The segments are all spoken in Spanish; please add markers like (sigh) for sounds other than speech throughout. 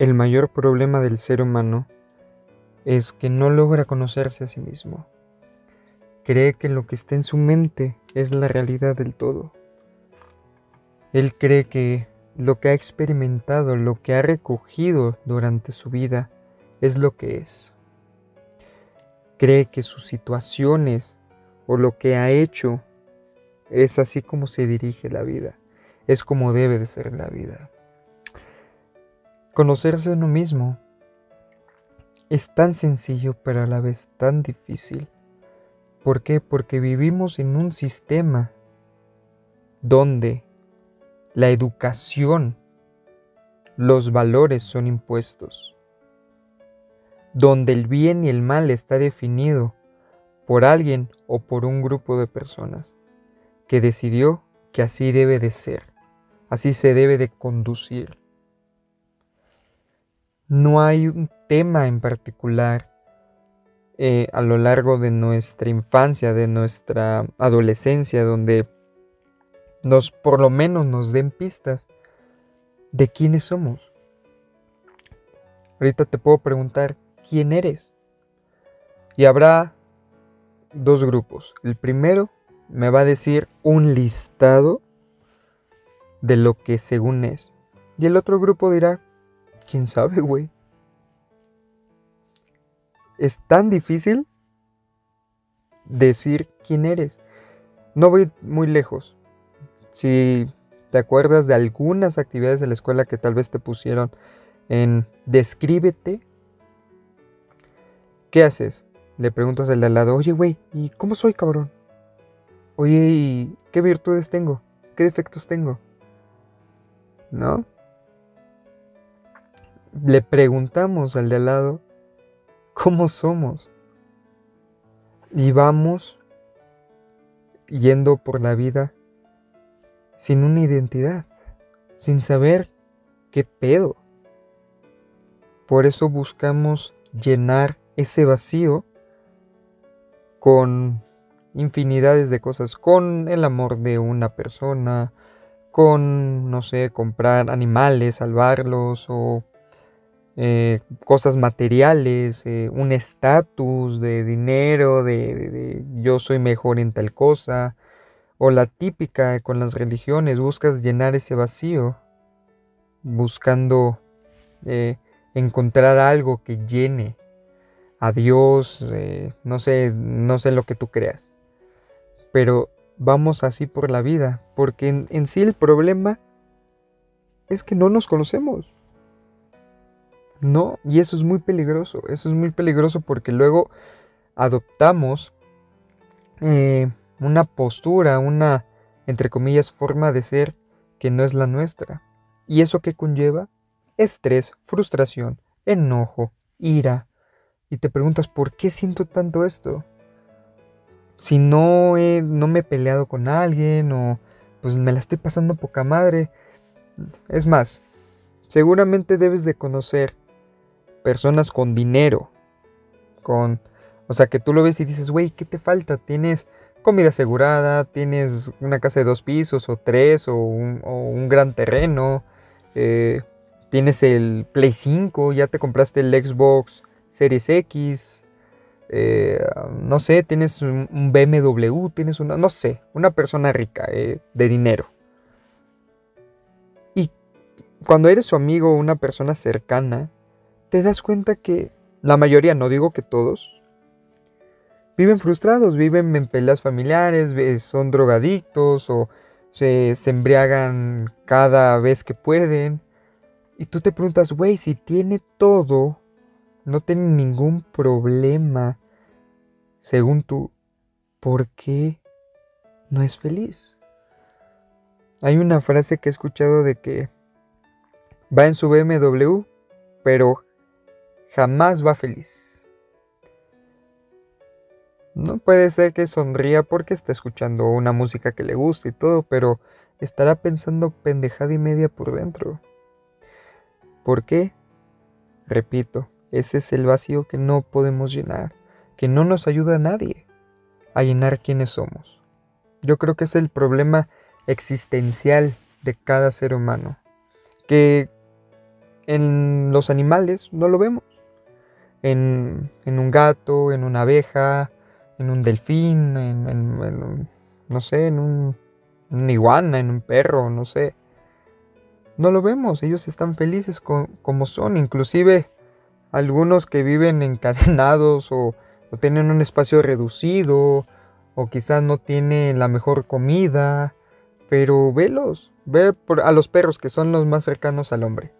El mayor problema del ser humano es que no logra conocerse a sí mismo. Cree que lo que está en su mente es la realidad del todo. Él cree que lo que ha experimentado, lo que ha recogido durante su vida, es lo que es. Cree que sus situaciones o lo que ha hecho es así como se dirige la vida, es como debe de ser la vida. Conocerse a uno mismo es tan sencillo pero a la vez tan difícil. ¿Por qué? Porque vivimos en un sistema donde la educación, los valores son impuestos, donde el bien y el mal está definido por alguien o por un grupo de personas que decidió que así debe de ser, así se debe de conducir. No hay un tema en particular eh, a lo largo de nuestra infancia, de nuestra adolescencia, donde nos por lo menos nos den pistas de quiénes somos. Ahorita te puedo preguntar, ¿quién eres? Y habrá dos grupos. El primero me va a decir un listado de lo que según es. Y el otro grupo dirá, ¿Quién sabe, güey? Es tan difícil decir quién eres. No voy muy lejos. Si te acuerdas de algunas actividades de la escuela que tal vez te pusieron en descríbete, ¿qué haces? Le preguntas al de al lado, oye, güey, ¿y cómo soy, cabrón? Oye, ¿y qué virtudes tengo? ¿Qué defectos tengo? ¿No? Le preguntamos al de al lado cómo somos. Y vamos yendo por la vida sin una identidad, sin saber qué pedo. Por eso buscamos llenar ese vacío con infinidades de cosas, con el amor de una persona, con, no sé, comprar animales, salvarlos o eh, cosas materiales, eh, un estatus de dinero, de, yo soy mejor en tal cosa, o la típica con las religiones, buscas llenar ese vacío, buscando eh, encontrar algo que llene a Dios, no sé, no sé lo que tú creas, pero vamos así por la vida, porque en sí el problema es que no nos conocemos. No, y eso es muy peligroso, eso es muy peligroso porque luego adoptamos eh, una postura, una, entre comillas, forma de ser que no es la nuestra. ¿Y eso qué conlleva? Estrés, frustración, enojo, ira. Y te preguntas, ¿por qué siento tanto esto? Si no, he, no me he peleado con alguien o pues me la estoy pasando poca madre. Es más, seguramente debes de conocer personas con dinero, con, o sea, que tú lo ves y dices, güey, ¿qué te falta? Tienes comida asegurada, tienes una casa de dos pisos o tres o un, gran terreno, eh, tienes el Play 5, ya te compraste el Xbox Series X, eh, no sé, tienes un, BMW, tienes una, no sé, una persona rica eh, de dinero. Y cuando eres su amigo, una persona cercana, te das cuenta que la mayoría, no digo que todos, viven frustrados, viven en peleas familiares, son drogadictos o se, embriagan cada vez que pueden. Y tú te preguntas, güey, si tiene todo, no tiene ningún problema, según tú, ¿por qué no es feliz? Hay una frase que he escuchado de que va en su BMW, pero jamás va feliz. No puede ser que sonría porque está escuchando una música que le gusta y todo, pero estará pensando pendejada y media por dentro. ¿Por qué? Repito, ese es el vacío que no podemos llenar, que no nos ayuda a nadie a llenar quienes somos. Yo creo que es el problema existencial de cada ser humano, que en los animales no lo vemos. En, un gato, en una abeja, en un delfín, en, no sé, en un, una iguana, en un perro, no sé. No lo vemos, ellos están felices como son, inclusive algunos que viven encadenados o, tienen un espacio reducido o quizás no tienen la mejor comida, pero velos, ve a los perros que son los más cercanos al hombre.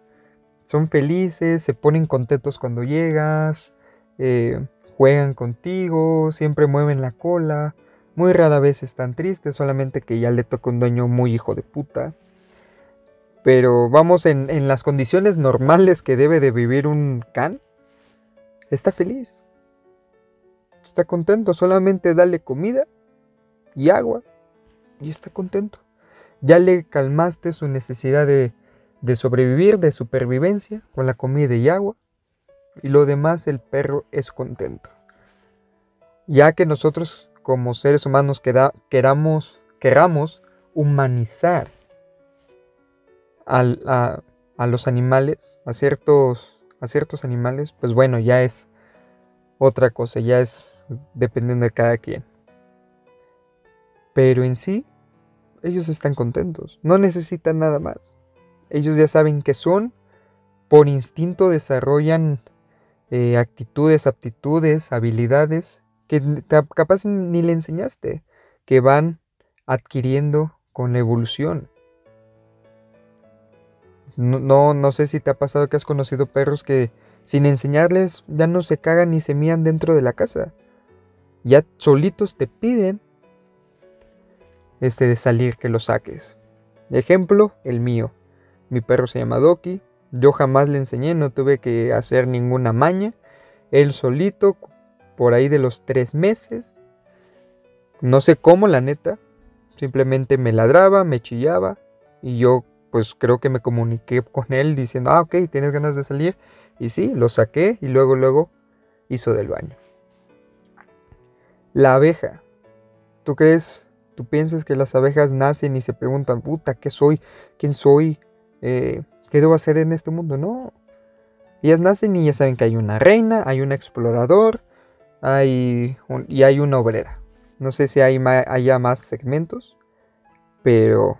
Son felices, se ponen contentos cuando llegas, eh, juegan contigo, siempre mueven la cola, muy rara vez están tristes, solamente que ya le toca un dueño muy hijo de puta. Pero vamos, en, las condiciones normales que debe de vivir un can, está feliz. Está contento, solamente dale comida y agua y está contento. Ya le calmaste su necesidad de, de sobrevivir, de supervivencia con la comida y agua y lo demás el perro es contento. Ya que nosotros como seres humanos queramos, queramos humanizar a, los animales, a ciertos, a ciertos animales, pues bueno, ya es otra cosa, ya es dependiendo de cada quien. Pero en sí, ellos están contentos, no necesitan nada más. Ellos ya saben que son, por instinto desarrollan eh, actitudes, aptitudes, habilidades que capaz ni le enseñaste, que van adquiriendo con la evolución. No, no, sé si te ha pasado que has conocido perros que sin enseñarles ya no se cagan ni se mían dentro de la casa. Ya solitos te piden este de salir que lo saques. Ejemplo, el mío. Mi perro se llama Doki. Yo jamás le enseñé, no tuve que hacer ninguna maña. Él solito, por ahí de los tres meses. No sé cómo, la neta. Simplemente me ladraba, me chillaba. Y yo pues creo que me comuniqué con él diciendo, ah, ok, tienes ganas de salir. Y sí, lo saqué y luego, luego hizo del baño. La abeja. ¿Tú crees, tú piensas que las abejas nacen y se preguntan, puta, ¿qué soy? ¿Quién soy? Eh, ¿Qué debo hacer en este mundo? No. Ellas nacen y ya saben que hay una reina, hay un explorador, hay y hay una obrera. No sé si hay haya más segmentos, pero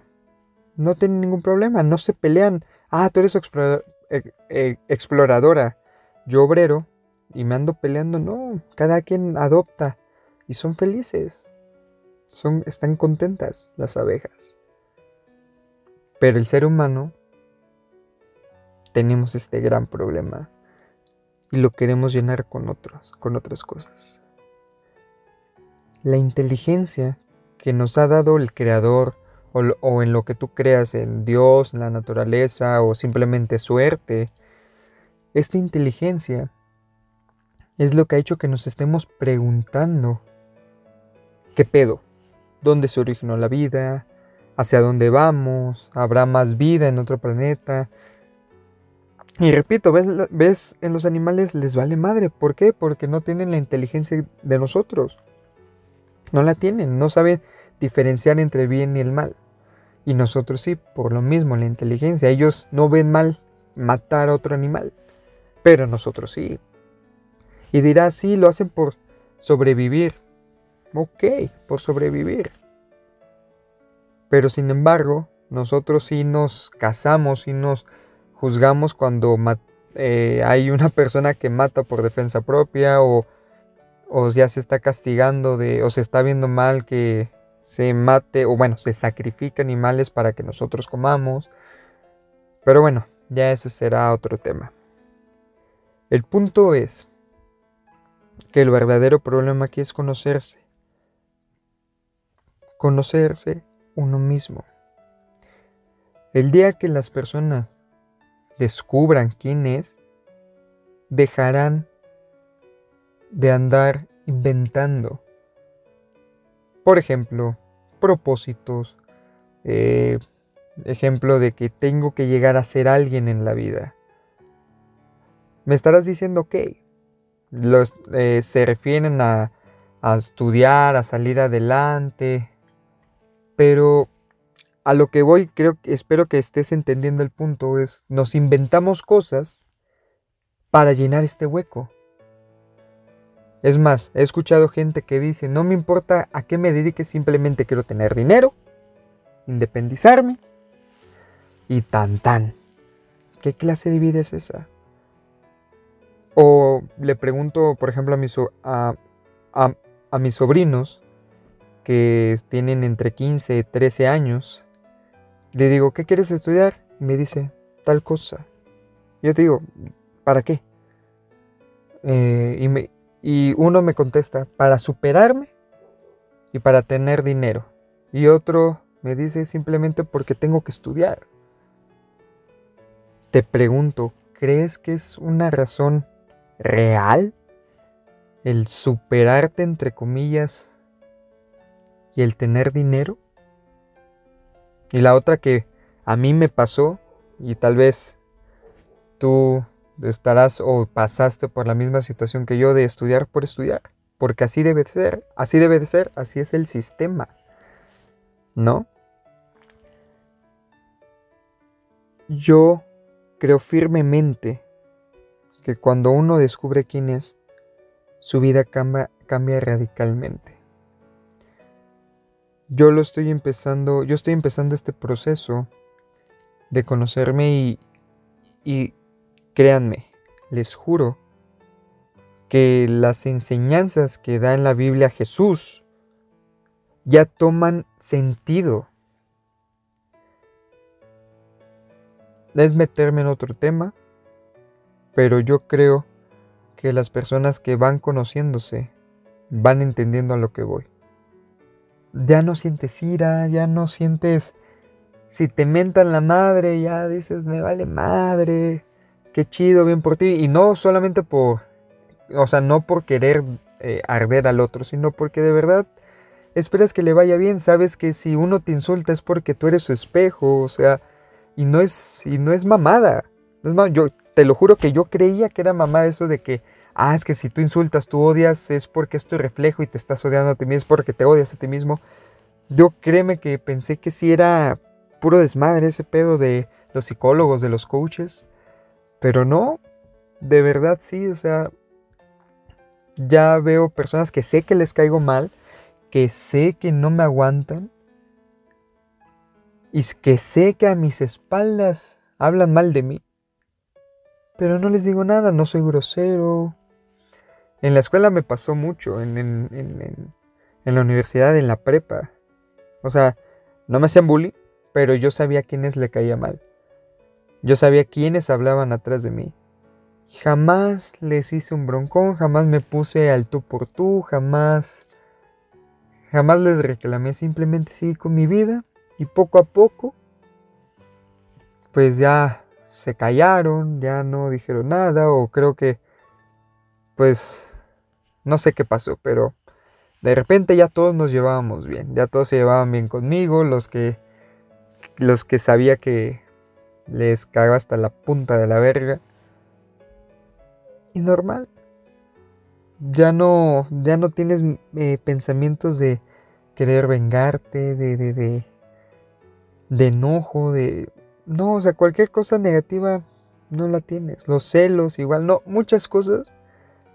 no tienen ningún problema, no se pelean. Ah, tú eres e, e, exploradora, yo obrero, y me ando peleando. No, cada quien adopta y son felices. Son, están contentas las abejas. Pero el ser humano tenemos este gran problema y lo queremos llenar con otros, con otras cosas. La inteligencia que nos ha dado el creador o, en lo que tú creas, en Dios, en la naturaleza o simplemente suerte, esta inteligencia es lo que ha hecho que nos estemos preguntando, ¿qué pedo? ¿Dónde se originó la vida? ¿Hacia dónde vamos? ¿Habrá más vida en otro planeta? Y repito, ¿ves, ¿ves? En los animales les vale madre. ¿Por qué? Porque no tienen la inteligencia de nosotros. No la tienen, no saben diferenciar entre el bien y el mal. Y nosotros sí, por lo mismo, la inteligencia. Ellos no ven mal matar a otro animal, pero nosotros sí. Y dirás, sí, lo hacen por sobrevivir. Ok, por sobrevivir. Pero sin embargo, nosotros sí nos casamos y nos juzgamos cuando eh, hay una persona que mata por defensa propia o, o ya se está castigando de, o se está viendo mal que se mate o bueno, se sacrifica animales para que nosotros comamos. Pero bueno, ya eso será otro tema. El punto es que el verdadero problema aquí es conocerse. Conocerse uno mismo. El día que las personas descubran quién es, dejarán de andar inventando por ejemplo, propósitos, eh, ejemplo de que tengo que llegar a ser alguien en la vida. Me estarás diciendo, que los, eh, se refieren a, a estudiar, a salir adelante, pero a lo que voy, creo espero que estés entendiendo el punto, es nos inventamos cosas para llenar este hueco. Es más, he escuchado gente que dice, no me importa a qué me dedique, simplemente quiero tener dinero, independizarme y tan tan. ¿Qué clase de vida es esa? O le pregunto, por ejemplo, a mis sobrinos que tienen entre 15 y 13 años, le digo, ¿qué quieres estudiar? Me dice, tal cosa. Yo te digo, ¿para qué? Eh, y uno me contesta, para superarme y para tener dinero. Y otro me dice simplemente porque tengo que estudiar. Te pregunto, ¿crees que es una razón real el superarte entre comillas y el tener dinero? Y la otra que a mí me pasó y tal vez tú estarás o pasaste por la misma situación que yo de estudiar por estudiar, porque así debe ser, así debe de ser, así es el sistema. ¿No? Yo creo firmemente que cuando uno descubre quién es, su vida cambia, cambia radicalmente. Yo lo estoy empezando, yo estoy empezando este proceso de conocerme y, y créanme, les juro que las enseñanzas que da en la Biblia Jesús ya toman sentido. Es meterme en otro tema, pero yo creo que las personas que van conociéndose van entendiendo a lo que voy ya no sientes ira, ya no sientes... Si te mentan la madre, ya dices, me vale madre, qué chido, bien por ti. Y no solamente por, o sea, no por querer eh, arder al otro, sino porque de verdad esperas que le vaya bien. Sabes que si uno te insulta es porque tú eres su espejo, o sea, y no es, y no es mamada. No Yo te lo juro que yo creía que era mamada eso de que ah, es que si tú insultas, tú odias, es porque es tu reflejo y te estás odiando a ti mismo, es porque te odias a ti mismo. Yo créeme que pensé que sí era puro desmadre ese pedo de los psicólogos, de los coaches, pero no, de verdad sí, o sea, ya veo personas que sé que les caigo mal, que sé que no me aguantan y que sé que a mis espaldas hablan mal de mí. Pero no les digo nada, no soy grosero, en la escuela me pasó mucho, en, la universidad, en la prepa. O sea, no me hacían bullying, pero yo sabía quiénes le caía mal. Yo sabía quiénes hablaban atrás de mí. Jamás les hice un broncón, jamás me puse al tú por tú, jamás, jamás les reclamé, simplemente seguí con mi vida y poco a poco, pues ya se callaron, ya no dijeron nada o creo que, pues no sé qué pasó, pero de repente ya todos nos llevábamos bien. Ya todos se llevaban bien conmigo. Los que, los que sabía que les cagaba hasta la punta de la verga. Y normal. Ya no, ya no tienes eh, pensamientos de querer vengarte, de, de, de, de enojo, de... No, o sea, cualquier cosa negativa no la tienes. Los celos, igual, no, muchas cosas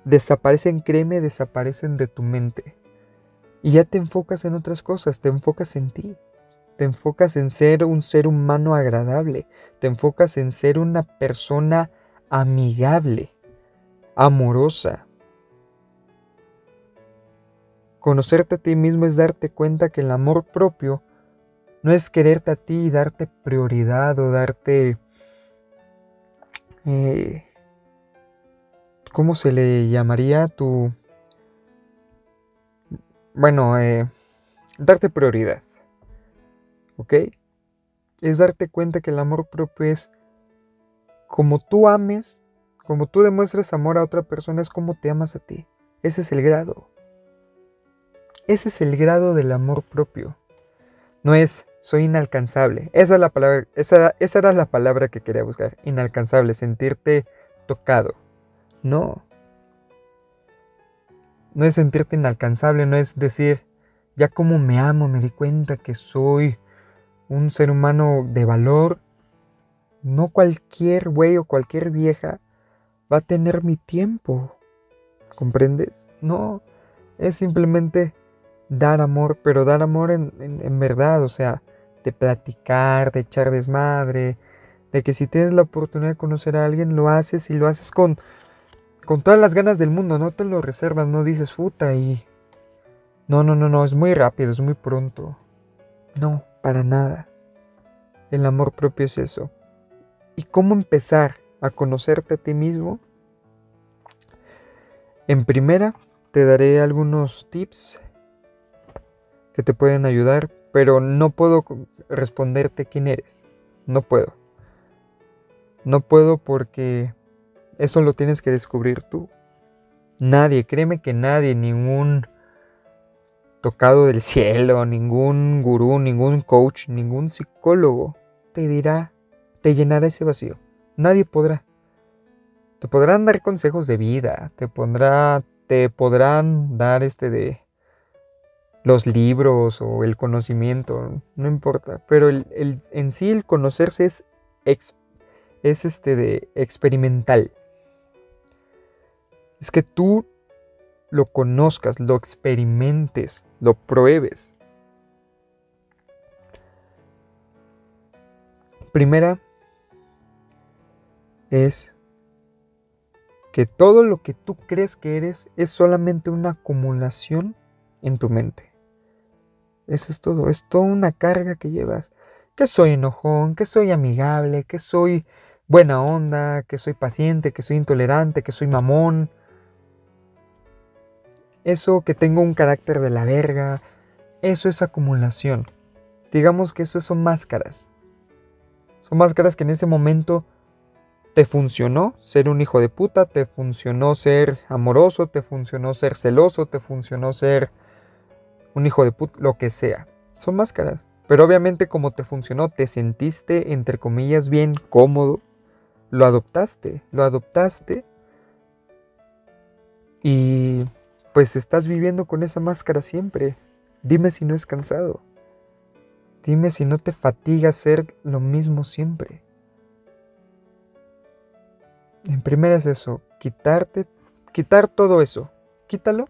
desaparecen, créeme, desaparecen de tu mente. Y ya te enfocas en otras cosas, te enfocas en ti. Te enfocas en ser un ser humano agradable. Te enfocas en ser una persona amigable, amorosa. Conocerte a ti mismo es darte cuenta que el amor propio no es quererte a ti y darte prioridad o darte eh, ¿Cómo se le llamaría tu... Bueno, eh, darte prioridad. ¿Ok? Es darte cuenta que el amor propio es como tú ames, como tú demuestras amor a otra persona, es como te amas a ti. Ese es el grado. Ese es el grado del amor propio. No es soy inalcanzable. Esa, es la palabra, esa era la palabra que quería buscar. Inalcanzable, sentirte tocado. No. No es sentirte inalcanzable, no es decir, ya como me amo, me di cuenta que soy un ser humano de valor. No cualquier güey o cualquier vieja va a tener mi tiempo. ¿Comprendes? No, es simplemente dar amor, pero dar amor en, en, verdad, o sea, de platicar, de echar desmadre, de que si tienes la oportunidad de conocer a alguien, lo haces y lo haces con, con todas las ganas del mundo, no te lo reservas, no dices puta y... No, no, no, no, es muy rápido, es muy pronto. No, para nada. El amor propio es eso. ¿Y cómo empezar a conocerte a ti mismo? En primera, te daré algunos tips que te pueden ayudar, pero no puedo responderte quién eres. No puedo. No puedo porque eso lo tienes que descubrir tú. Nadie, créeme que nadie, ningún tocado del cielo, ningún gurú, ningún coach, ningún psicólogo te dirá, te llenará ese vacío. Nadie podrá. Te podrán dar consejos de vida, te pondrá, te podrán dar este de los libros o el conocimiento, no importa. Pero el, en sí el conocerse es, es este de experimental. Es que tú lo conozcas, lo experimentes, lo pruebes. Primera es que todo lo que tú crees que eres es solamente una acumulación en tu mente. Eso es todo, es toda una carga que llevas. Que soy enojón, que soy amigable, que soy buena onda, que soy paciente, que soy intolerante, que soy mamón, eso que tengo un carácter de la verga, eso es acumulación. Digamos que eso son máscaras. Son máscaras que en ese momento te funcionó ser un hijo de puta, te funcionó ser amoroso, te funcionó ser celoso, te funcionó ser un hijo de puta, lo que sea. Son máscaras. Pero obviamente como te funcionó, te sentiste, entre comillas, bien cómodo, lo adoptaste, lo adoptaste y pues estás viviendo con esa máscara siempre. Dime si no es cansado. Dime si no te fatiga ser lo mismo siempre. En primera es eso, quitarte, quitar todo eso. Quítalo.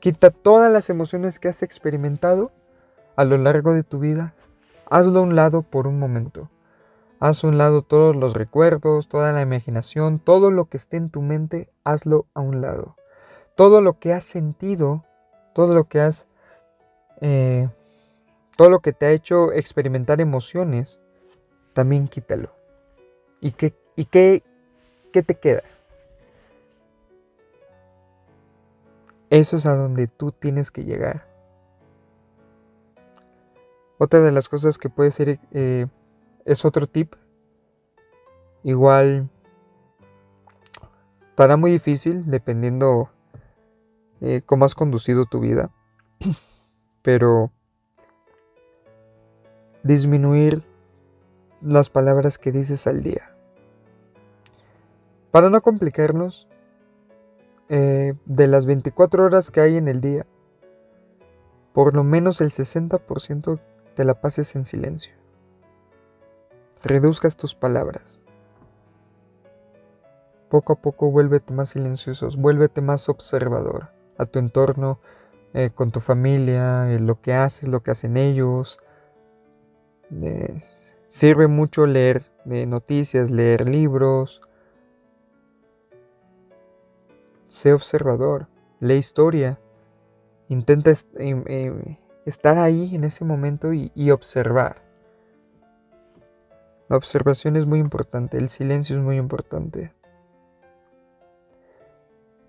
Quita todas las emociones que has experimentado a lo largo de tu vida. Hazlo a un lado por un momento. Haz a un lado todos los recuerdos, toda la imaginación, todo lo que esté en tu mente, hazlo a un lado todo lo que has sentido, todo lo que has, eh, todo lo que te ha hecho experimentar emociones, también quítalo. ¿Y qué, y qué, qué te queda? Eso es a donde tú tienes que llegar. Otra de las cosas que puede ser eh, es otro tip. Igual estará muy difícil dependiendo eh, cómo has conducido tu vida, pero disminuir las palabras que dices al día. Para no complicarnos, eh, de las 24 horas que hay en el día, por lo menos el 60% te la pases en silencio. Reduzcas tus palabras. Poco a poco vuélvete más silenciosos, vuélvete más observador a tu entorno, eh, con tu familia, eh, lo que haces, lo que hacen ellos. Eh, sirve mucho leer noticias, leer libros. Sé observador, lee historia. Intenta estar ahí en ese momento y observar. La observación es muy importante, el silencio es muy importante.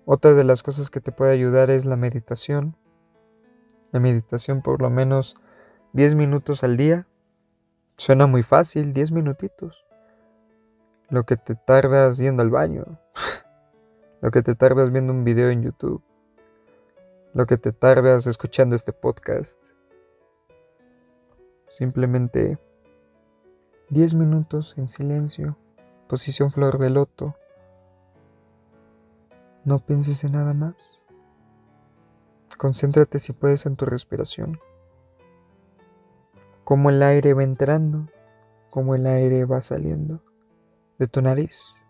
Otra de las cosas que te puede ayudar es la meditación. La meditación por lo menos 10 minutos al día. Suena muy fácil, 10 minutitos. Lo que te tardas yendo al baño. (laughs) lo que te tardas viendo un video en YouTube. Lo que te tardas escuchando este podcast. Simplemente 10 minutos en silencio. Posición flor de loto no pienses en nada más. Concéntrate si puedes en tu respiración. cómo el aire va entrando, cómo el aire va saliendo de tu nariz.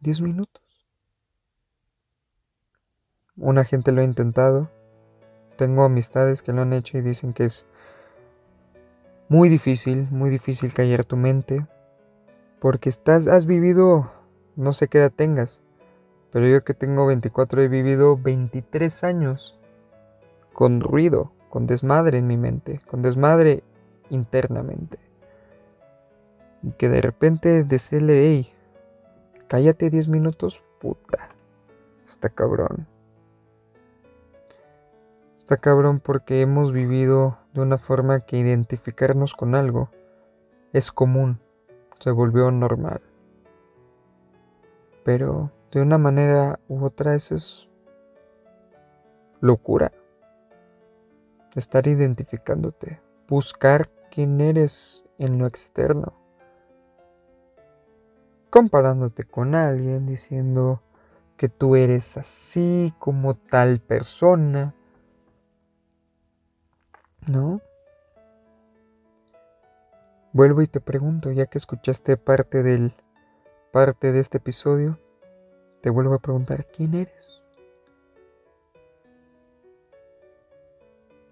10 minutos. Una gente lo ha intentado. Tengo amistades que lo han hecho y dicen que es muy difícil, muy difícil callar tu mente. Porque estás, has vivido, no sé qué edad tengas, pero yo que tengo 24 he vivido 23 años con ruido, con desmadre en mi mente, con desmadre internamente. Y que de repente decirle, hey, cállate 10 minutos, puta, está cabrón. Está cabrón porque hemos vivido de una forma que identificarnos con algo es común, se volvió normal. Pero de una manera u otra eso es locura. Estar identificándote, buscar quién eres en lo externo. Comparándote con alguien, diciendo que tú eres así como tal persona. ¿No? Vuelvo y te pregunto, ya que escuchaste parte del parte de este episodio, te vuelvo a preguntar, ¿quién eres?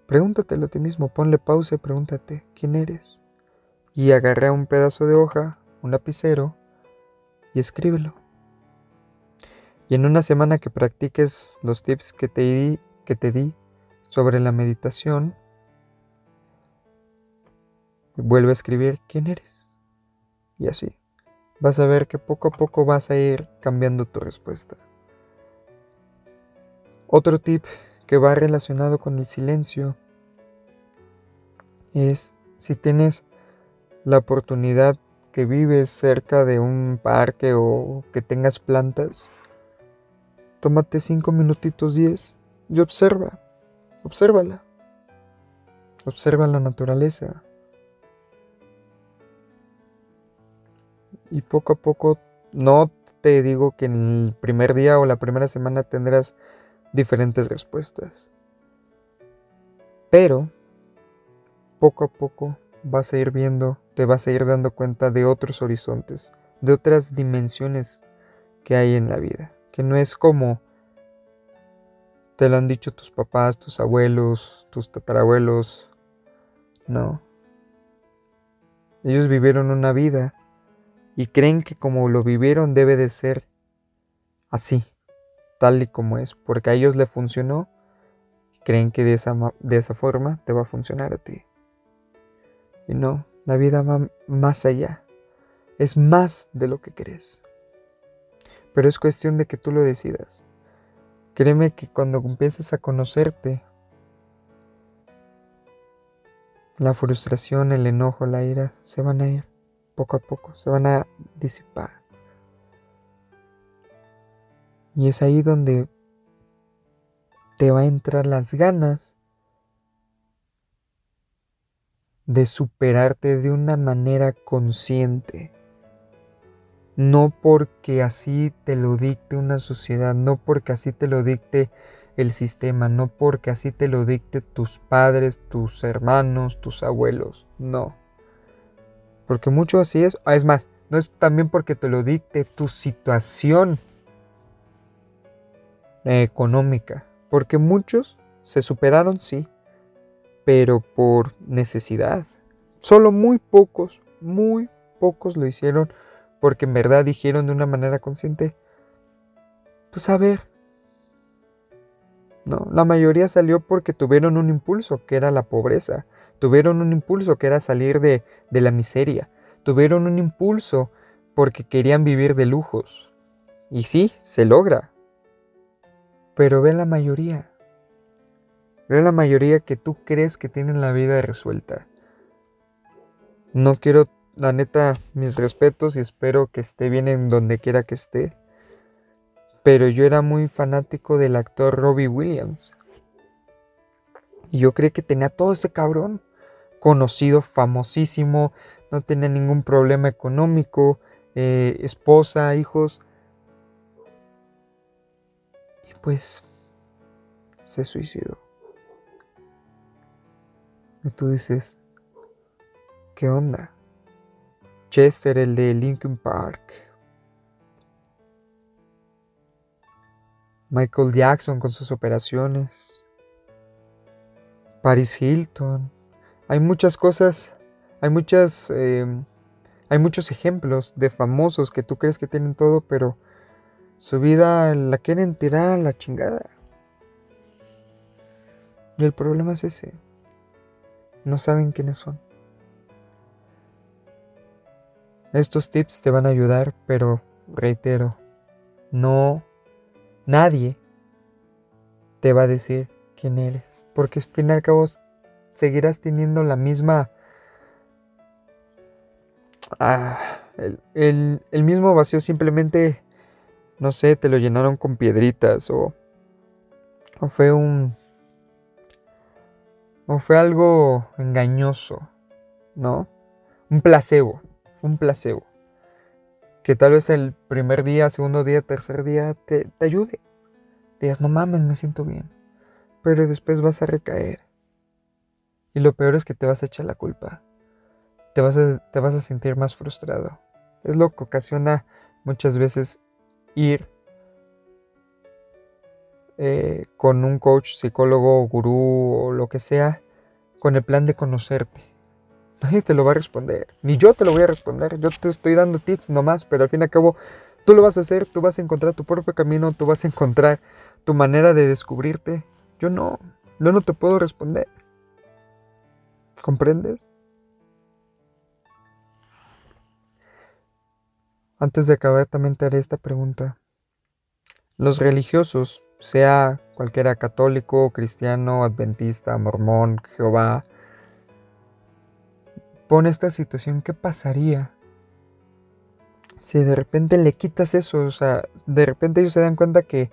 Pregúntatelo a ti mismo, ponle pausa y pregúntate, ¿quién eres? Y agarra un pedazo de hoja, un lapicero, y escríbelo. Y en una semana que practiques los tips que te di, que te di sobre la meditación, vuelve a escribir quién eres. Y así vas a ver que poco a poco vas a ir cambiando tu respuesta. Otro tip que va relacionado con el silencio es si tienes la oportunidad que vives cerca de un parque o que tengas plantas, tómate cinco minutitos diez y observa, obsérvala, observa la naturaleza, y poco a poco no te digo que en el primer día o la primera semana tendrás diferentes respuestas. Pero poco a poco vas a ir viendo, te vas a ir dando cuenta de otros horizontes, de otras dimensiones que hay en la vida, que no es como te lo han dicho tus papás, tus abuelos, tus tatarabuelos. No. Ellos vivieron una vida y creen que como lo vivieron debe de ser así, tal y como es, porque a ellos le funcionó y creen que de esa, de esa forma te va a funcionar a ti. Y no, la vida va más allá, es más de lo que crees. Pero es cuestión de que tú lo decidas. Créeme que cuando empieces a conocerte, la frustración, el enojo, la ira se van a ir poco a poco, se van a disipar. Y es ahí donde te va a entrar las ganas de superarte de una manera consciente. No porque así te lo dicte una sociedad, no porque así te lo dicte el sistema, no porque así te lo dicte tus padres, tus hermanos, tus abuelos, no. Porque mucho así es. Ah, es más, no es también porque te lo dicte tu situación económica. Porque muchos se superaron, sí, pero por necesidad. Solo muy pocos, muy pocos lo hicieron porque en verdad dijeron de una manera consciente, pues a ver, no, la mayoría salió porque tuvieron un impulso, que era la pobreza. Tuvieron un impulso que era salir de, de la miseria. Tuvieron un impulso porque querían vivir de lujos. Y sí, se logra. Pero ve la mayoría. Ve la mayoría que tú crees que tienen la vida resuelta. No quiero, la neta, mis respetos y espero que esté bien en donde quiera que esté. Pero yo era muy fanático del actor Robbie Williams. Y yo creí que tenía todo ese cabrón conocido, famosísimo, no tenía ningún problema económico, eh, esposa, hijos. Y pues se suicidó. Y tú dices, ¿qué onda? Chester, el de Linkin Park. Michael Jackson con sus operaciones. Paris Hilton. Hay muchas cosas, hay muchas, em, hay muchos ejemplos de famosos que tú crees que tienen todo, pero su vida la quieren tirar a la chingada. Y el problema es ese. No saben quiénes son. Estos tips te van a ayudar, pero reitero, no, nadie te va a decir quién eres, porque al fin y al cabo seguirás teniendo la misma, ah, el, el mismo vacío, simplemente, no sé, te lo llenaron con piedritas o, o fue un, o fue algo engañoso, ¿no? Un placebo fue un placebo. Que tal vez el primer día, segundo día, tercer día te, ayude. Digas, no mames, me siento bien. Pero después vas a recaer. Y lo peor es que te vas a echar la culpa. Te vas a, te vas a sentir más frustrado. Es lo que ocasiona muchas veces ir eh, con un coach, psicólogo, gurú o lo que sea, con el plan de conocerte. Nadie te lo va a responder, ni yo te lo voy a responder. Yo te estoy dando tips nomás, pero al fin y al cabo tú lo vas a hacer, tú vas a encontrar tu propio camino, tú vas a encontrar tu manera de descubrirte. Yo no, yo no te puedo responder. ¿Comprendes? Antes de acabar también te haré esta pregunta. Los religiosos, sea cualquiera católico, cristiano, adventista, mormón, Jehová, pone esta situación, ¿qué pasaría si de repente le quitas eso? O sea, de repente ellos se dan cuenta que,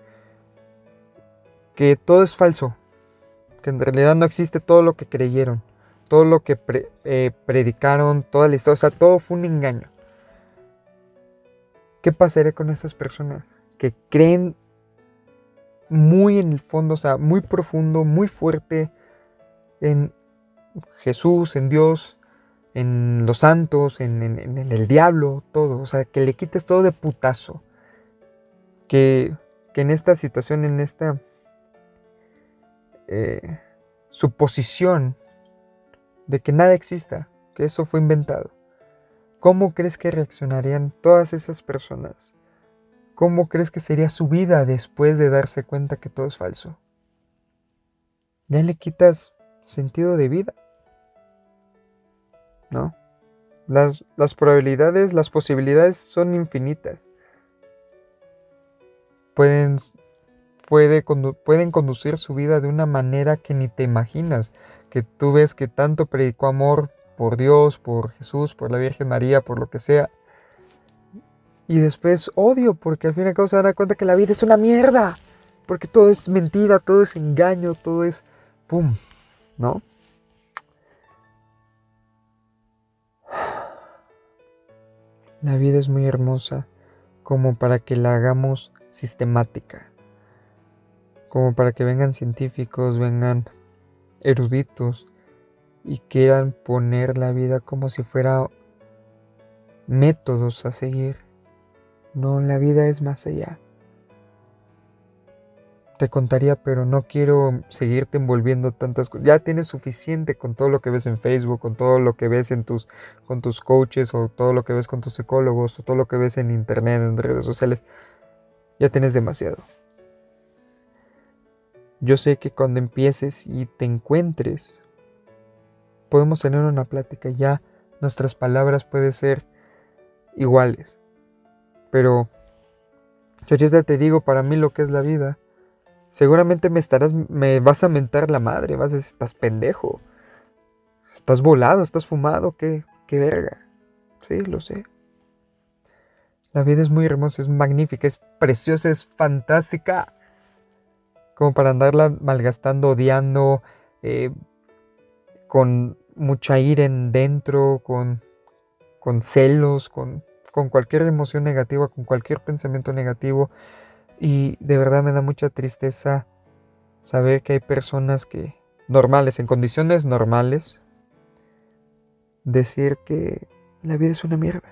que todo es falso, que en realidad no existe todo lo que creyeron, todo lo que eh, predicaron, toda la historia, o sea, todo fue un engaño. ¿Qué pasaría con estas personas que creen muy en el fondo, o sea, muy profundo, muy fuerte en Jesús, en Dios, en los santos, en, el diablo, todo. O sea, que le quites todo de putazo. Que, en esta situación, en esta eh, suposición de que nada exista, que eso fue inventado. ¿Cómo crees que reaccionarían todas esas personas? ¿Cómo crees que sería su vida después de darse cuenta que todo es falso? Ya le quitas sentido de vida. ¿no? Las, probabilidades, las posibilidades son infinitas. Pueden, pueden conducir su vida de una manera que ni te imaginas. Que tú ves que tanto predicó amor por Dios, por Jesús, por la Virgen María, por lo que sea. Y después odio, porque al fin y al cabo se dan cuenta que la vida es una mierda. Porque todo es mentira, todo es engaño, todo es... ¡Pum! ¿No? La vida es muy hermosa como para que la hagamos sistemática, como para que vengan científicos, vengan eruditos y quieran poner la vida como si fuera métodos a seguir. No, la vida es más allá te contaría, pero no quiero seguirte envolviendo tantas cosas. Ya tienes suficiente con todo lo que ves en Facebook, con todo lo que ves en tus, con tus coaches, o todo lo que ves con tus psicólogos, o todo lo que ves en internet, en redes sociales. Ya tienes demasiado. Yo sé que cuando empieces y te encuentres, podemos tener una plática. Ya nuestras palabras pueden ser iguales. Pero yo ya te digo para mí lo que es la vida Seguramente me estarás, me vas a mentar la madre, vas a decir, estás pendejo. Estás volado, estás fumado, qué, qué verga. Sí, lo sé. La vida es muy hermosa, es magnífica, es preciosa, es fantástica. Como para andarla malgastando, odiando, eh, con mucha ira en dentro, con, con celos, con, con cualquier emoción negativa, con cualquier pensamiento negativo. Y de verdad me da mucha tristeza saber que hay personas que normales, en condiciones normales, decir que la vida es una mierda.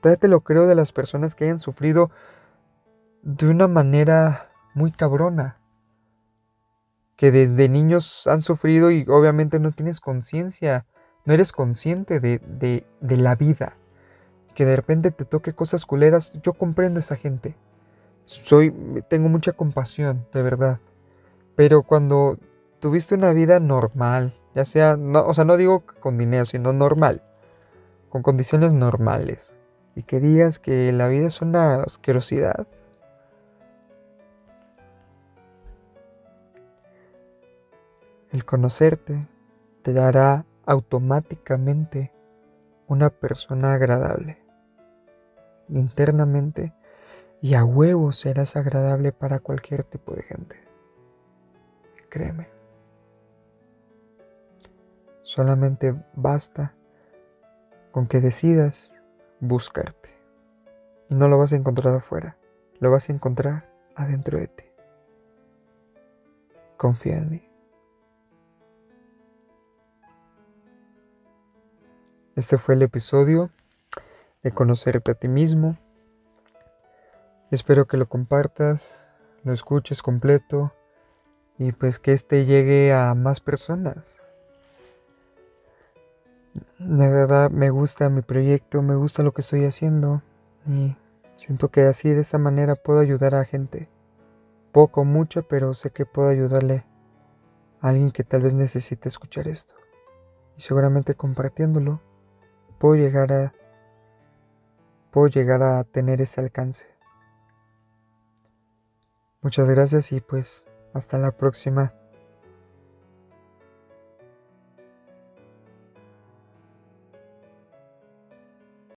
Todavía te lo creo de las personas que hayan sufrido de una manera muy cabrona. Que desde niños han sufrido y obviamente no tienes conciencia, no eres consciente de, de, de la vida. Que de repente te toque cosas culeras, yo comprendo a esa gente. Soy, tengo mucha compasión, de verdad. Pero cuando tuviste una vida normal, ya sea, no, o sea, no digo con dinero, sino normal, con condiciones normales, y que digas que la vida es una asquerosidad. El conocerte te dará automáticamente una persona agradable. Internamente y a huevo serás agradable para cualquier tipo de gente. Créeme. Solamente basta con que decidas buscarte. Y no lo vas a encontrar afuera, lo vas a encontrar adentro de ti. Confía en mí. Este fue el episodio de conocerte a ti mismo. Espero que lo compartas, lo escuches completo y pues que este llegue a más personas. De verdad me gusta mi proyecto, me gusta lo que estoy haciendo y siento que así de esa manera puedo ayudar a gente. Poco, mucho, pero sé que puedo ayudarle a alguien que tal vez necesite escuchar esto. Y seguramente compartiéndolo puedo llegar a puedo llegar a tener ese alcance. Muchas gracias y pues hasta la próxima.